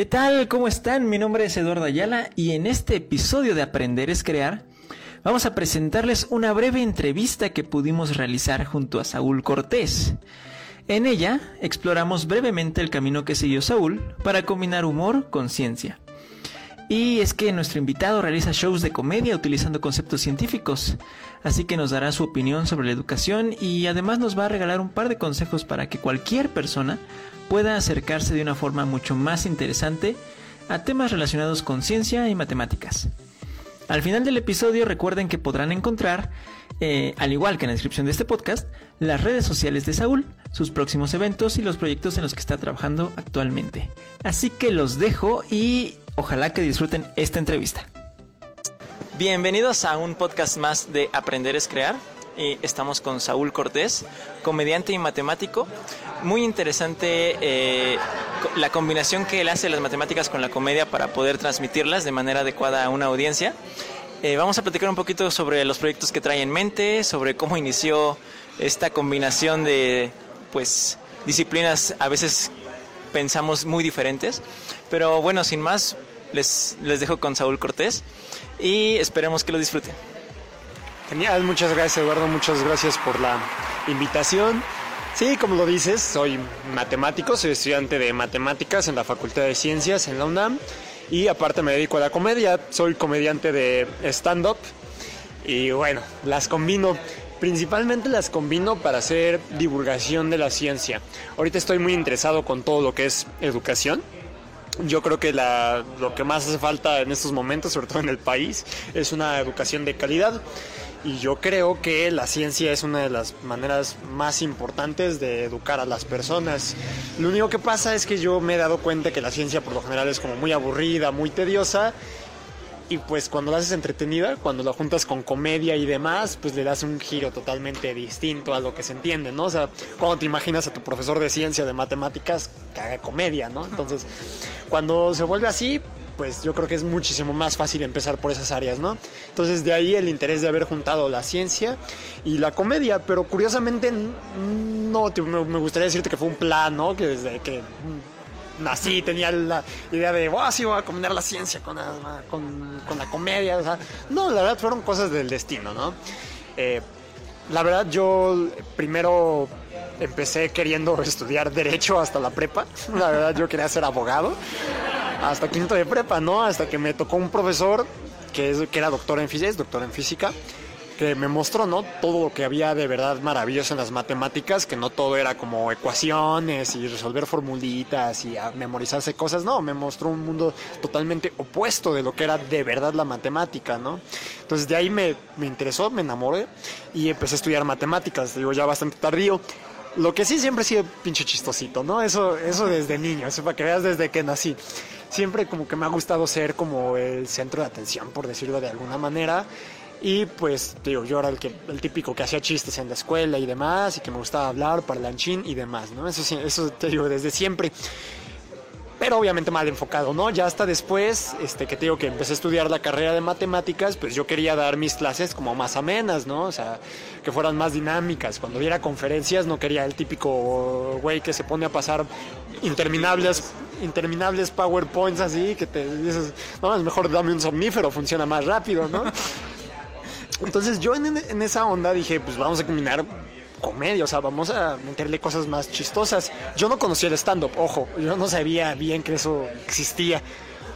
¿Qué tal? ¿Cómo están? Mi nombre es Eduardo Ayala y en este episodio de Aprender es Crear vamos a presentarles una breve entrevista que pudimos realizar junto a Saúl Cortés. En ella exploramos brevemente el camino que siguió Saúl para combinar humor con ciencia. Y es que nuestro invitado realiza shows de comedia utilizando conceptos científicos, así que nos dará su opinión sobre la educación y además nos va a regalar un par de consejos para que cualquier persona pueda acercarse de una forma mucho más interesante a temas relacionados con ciencia y matemáticas. Al final del episodio recuerden que podrán encontrar, eh, al igual que en la descripción de este podcast, las redes sociales de Saúl, sus próximos eventos y los proyectos en los que está trabajando actualmente. Así que los dejo y ojalá que disfruten esta entrevista. Bienvenidos a un podcast más de Aprender es Crear. Y estamos con Saúl Cortés, comediante y matemático. Muy interesante eh, la combinación que él hace las matemáticas con la comedia para poder transmitirlas de manera adecuada a una audiencia. Eh, vamos a platicar un poquito sobre los proyectos que trae en mente, sobre cómo inició esta combinación de pues disciplinas a veces pensamos muy diferentes. Pero bueno, sin más, les, les dejo con Saúl Cortés y esperemos que lo disfruten. Genial, muchas gracias Eduardo, muchas gracias por la invitación. Sí, como lo dices, soy matemático, soy estudiante de matemáticas en la Facultad de Ciencias en la UNAM y aparte me dedico a la comedia, soy comediante de stand-up y bueno, las combino, principalmente las combino para hacer divulgación de la ciencia. Ahorita estoy muy interesado con todo lo que es educación. Yo creo que lo que más hace falta en estos momentos, sobre todo en el país, es una educación de calidad. Y yo creo que la ciencia es una de las maneras más importantes de educar a las personas. Lo único que pasa es que yo me he dado cuenta que la ciencia por lo general es como muy aburrida, muy tediosa. Y pues cuando la haces entretenida, cuando la juntas con comedia y demás, pues le das un giro totalmente distinto a lo que se entiende, ¿no? O sea, cuando te imaginas a tu profesor de ciencia, de matemáticas, que haga comedia, ¿no? Entonces, cuando se vuelve así, pues yo creo que es muchísimo más fácil empezar por esas áreas, ¿no? Entonces de ahí el interés de haber juntado la ciencia y la comedia, pero curiosamente no, me gustaría decirte que fue un plan, ¿no? Que desde que nací tenía la idea de, wow, sí voy a combinar la ciencia con la, con, la comedia, no, la verdad fueron cosas del destino, ¿no? Eh, la verdad yo primero empecé queriendo estudiar derecho hasta la prepa, la verdad yo quería ser abogado hasta quinto de prepa, ¿no? Hasta que me tocó un profesor que, es, que era doctor en física, doctor en física, que me mostró, ¿no? Todo lo que había de verdad maravilloso en las matemáticas, que no todo era como ecuaciones y resolver formulitas y memorizarse cosas, no, me mostró un mundo totalmente opuesto de lo que era de verdad la matemática, ¿no? Entonces de ahí me, me interesó, me enamoré y empecé a estudiar matemáticas, digo, ya bastante tardío. Lo que sí siempre he sido pinche chistosito, ¿no? Eso, eso desde niño, eso para que veas desde que nací siempre como que me ha gustado ser como el centro de atención, por decirlo de alguna manera. Y pues, digo, yo era el, que, el típico que hacía chistes en la escuela y demás, y que me gustaba hablar, parlanchín y demás, ¿no? Eso, eso te digo desde siempre. Pero obviamente mal enfocado, ¿no? Ya hasta después, este, que te digo que empecé a estudiar la carrera de matemáticas, pues yo quería dar mis clases como más amenas, ¿no? O sea, que fueran más dinámicas. Cuando diera conferencias no quería el típico güey que se pone a pasar interminables interminables PowerPoints así, que te dices, no, es mejor dame un somnífero, funciona más rápido, ¿no? Entonces yo en, esa onda dije, pues vamos a combinar comedia, o sea, vamos a meterle cosas más chistosas. Yo no conocía el stand-up, ojo, yo no sabía bien que eso existía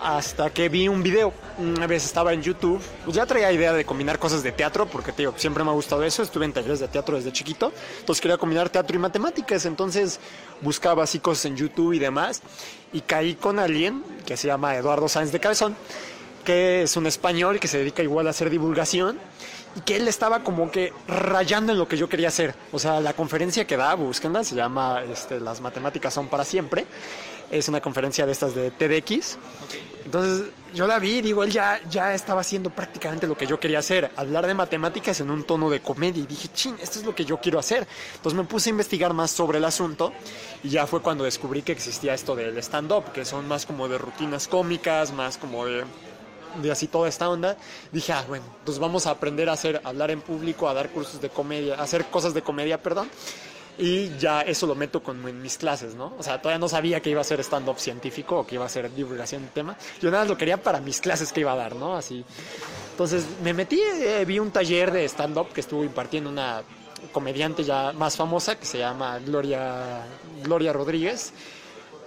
hasta que vi un video. Una vez estaba en YouTube, pues ya traía idea de combinar cosas de teatro, porque te digo, siempre me ha gustado eso, estuve en talleres de teatro desde chiquito, entonces quería combinar teatro y matemáticas, entonces buscaba así cosas en YouTube y demás, y caí con alguien que se llama Eduardo Sáenz de Cabezón, que es un español que se dedica igual a hacer divulgación, y que él estaba como que rayando en lo que yo quería hacer. O sea, la conferencia que da, búsquenla, se llama este, Las matemáticas son para siempre es una conferencia de estas de TEDx. Entonces yo la vi y digo, él ya, ya estaba haciendo prácticamente lo que yo quería hacer, hablar de matemáticas en un tono de comedia. Y dije, chin, esto es lo que yo quiero hacer. Entonces me puse a investigar más sobre el asunto y ya fue cuando descubrí que existía esto del stand-up, que son más como de rutinas cómicas, más como de de así toda esta onda, dije, ah, bueno, pues vamos a aprender a hacer, hablar en público, a dar cursos de comedia, a hacer cosas de comedia, perdón. y ya eso lo meto con en mis clases, ¿no? O sea, todavía no sabía que iba a ser stand-up científico o que iba a ser divulgación de tema. Yo nada más lo quería para mis clases que iba a dar, ¿no? Así. Entonces me metí, eh, vi un taller de stand-up que estuvo impartiendo una comediante ya más famosa que se llama Gloria, Gloria Rodríguez.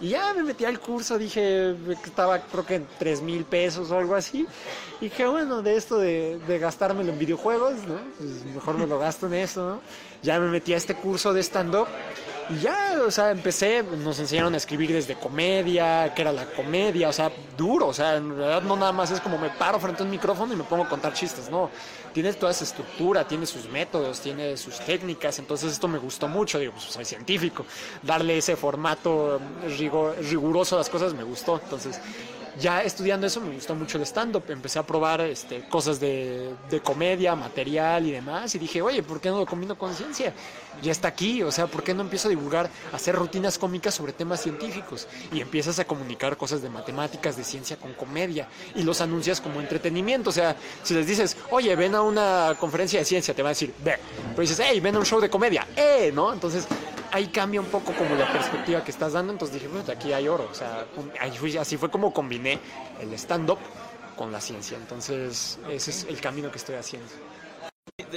Y ya me metí al curso, dije que estaba creo que en 3 mil pesos o algo así. Y dije, bueno, de esto de, de gastármelo en videojuegos, ¿no? Pues mejor me lo gasto en eso, ¿no? Ya me metí a este curso de stand-up y ya, o sea, empecé, nos enseñaron a escribir desde comedia, que era la comedia, o sea, duro, o sea, en realidad no nada más es como me paro frente a un micrófono y me pongo a contar chistes, no. Tiene toda esa estructura, tiene sus métodos, tiene sus técnicas, entonces esto me gustó mucho, digo, pues soy científico, darle ese formato riguroso a las cosas me gustó, entonces ya estudiando eso me gustó mucho el stand-up, empecé a probar este, cosas de, comedia, material y demás, y dije, oye, ¿por qué no lo combino con ciencia? Ya está aquí, o sea, ¿por qué no empiezo a divulgar, hacer rutinas cómicas sobre temas científicos? Y empiezas a comunicar cosas de matemáticas, de ciencia con comedia, y los anuncias como entretenimiento, o sea, si les dices, oye, ven a una conferencia de ciencia, te van a decir, ve, pero dices, hey, ven a un show de comedia, eh, ¿no? Entonces, ahí cambia un poco como la perspectiva que estás dando, entonces dije, bueno, aquí hay oro, o sea, así fue como combiné el stand-up con la ciencia, entonces ese es el camino que estoy haciendo.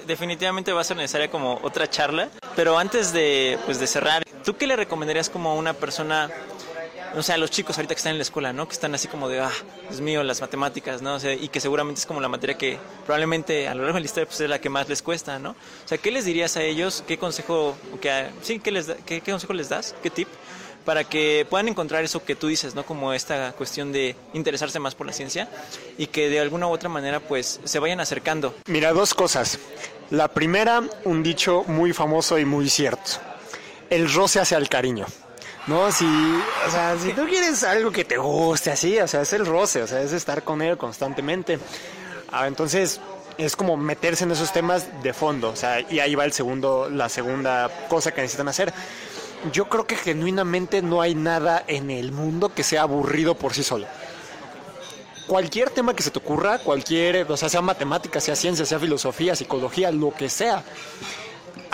Definitivamente va a ser necesaria como otra charla, pero antes de, pues, de cerrar, ¿tú qué le recomendarías como a una persona o sea, los chicos ahorita que están en la escuela, ¿no? Que están así como de, ah, Dios mío, las matemáticas, ¿no? O sea, y que seguramente es como la materia que probablemente a lo largo de la historia pues, es la que más les cuesta, ¿no? O sea, ¿qué les dirías a ellos? ¿Qué consejo, que, sí, ¿qué, les, qué, consejo les das? ¿Qué tip? para que puedan encontrar eso que tú dices, ¿no? Como esta cuestión de interesarse más por la ciencia y que de alguna u otra manera pues se vayan acercando. Mira, dos cosas. La primera, un dicho muy famoso y muy cierto. El roce hace al cariño. No, si, o sea, si tú quieres algo que te guste así, o sea, es el roce, o sea, es estar con él constantemente. Ah, entonces, es como meterse en esos temas de fondo, o sea, y ahí va el segundo, la segunda cosa que necesitan hacer. Yo creo que genuinamente no hay nada en el mundo que sea aburrido por sí solo. Cualquier tema que se te ocurra, cualquier, o sea, sea matemática, sea ciencia, sea filosofía, psicología, lo que sea,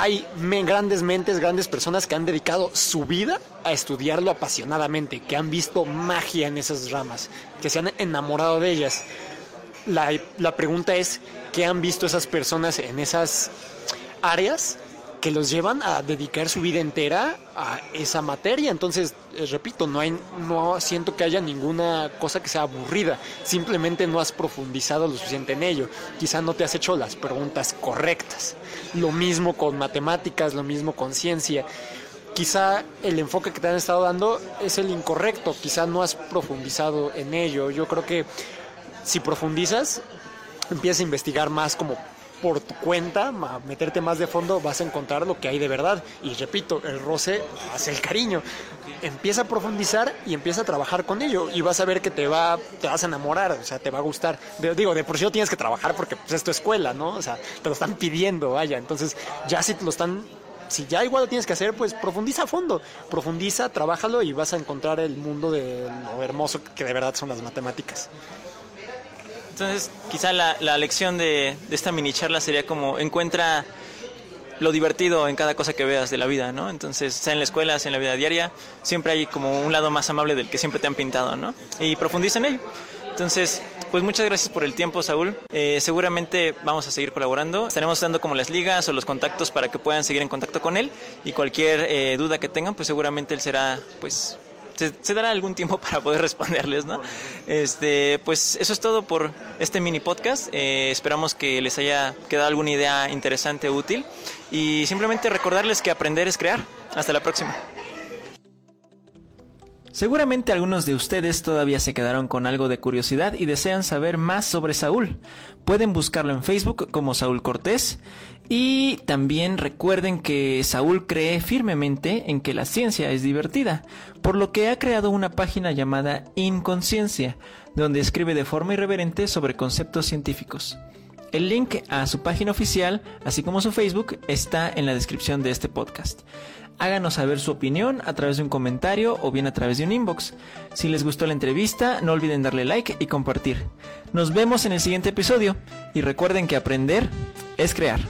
hay grandes mentes, grandes personas que han dedicado su vida a estudiarlo apasionadamente, que han visto magia en esas ramas, que se han enamorado de ellas. La, la pregunta es, ¿qué han visto esas personas en esas áreas que los llevan a dedicar su vida entera a esa materia. Entonces, eh, repito, no hay, no siento que haya ninguna cosa que sea aburrida. Simplemente no has profundizado lo suficiente en ello. Quizá no te has hecho las preguntas correctas. Lo mismo con matemáticas, lo mismo con ciencia. Quizá el enfoque que te han estado dando es el incorrecto. Quizá no has profundizado en ello. Yo creo que si profundizas, empiezas a investigar más como por tu cuenta, meterte más de fondo, vas a encontrar lo que hay de verdad. Y repito, el roce hace el cariño. Empieza a profundizar y empieza a trabajar con ello. Y vas a ver que te va, te vas a enamorar, o sea, te va a gustar. Digo, de por sí no tienes que trabajar porque pues, es tu escuela, ¿no? O sea, te lo están pidiendo, vaya. Entonces, ya si te lo están si ya igual lo tienes que hacer, pues profundiza a fondo, profundiza, trabájalo y vas a encontrar el mundo de lo hermoso que de verdad son las matemáticas. Entonces, quizá la, la lección de, de, esta mini charla sería como encuentra lo divertido en cada cosa que veas de la vida, ¿no? Entonces, sea en la escuela, sea en la vida diaria, siempre hay como un lado más amable del que siempre te han pintado, ¿no? Y profundiza en ello. Entonces, pues muchas gracias por el tiempo, Saúl. Eh, seguramente vamos a seguir colaborando. Estaremos dando como las ligas o los contactos para que puedan seguir en contacto con él y cualquier eh, duda que tengan, pues seguramente él será, pues, se, dará algún tiempo para poder responderles, ¿no? Este, pues eso es todo por este mini podcast. Eh, esperamos que les haya quedado alguna idea interesante útil. Y simplemente recordarles que aprender es crear. Hasta la próxima. Seguramente algunos de ustedes todavía se quedaron con algo de curiosidad y desean saber más sobre Saúl. Pueden buscarlo en Facebook como Saúl Cortés y también recuerden que Saúl cree firmemente en que la ciencia es divertida, por lo que ha creado una página llamada Inconsciencia, donde escribe de forma irreverente sobre conceptos científicos. El link a su página oficial, así como su Facebook, está en la descripción de este podcast. Háganos saber su opinión a través de un comentario o bien a través de un inbox. Si les gustó la entrevista, no olviden darle like y compartir. Nos vemos en el siguiente episodio y recuerden que aprender es crear.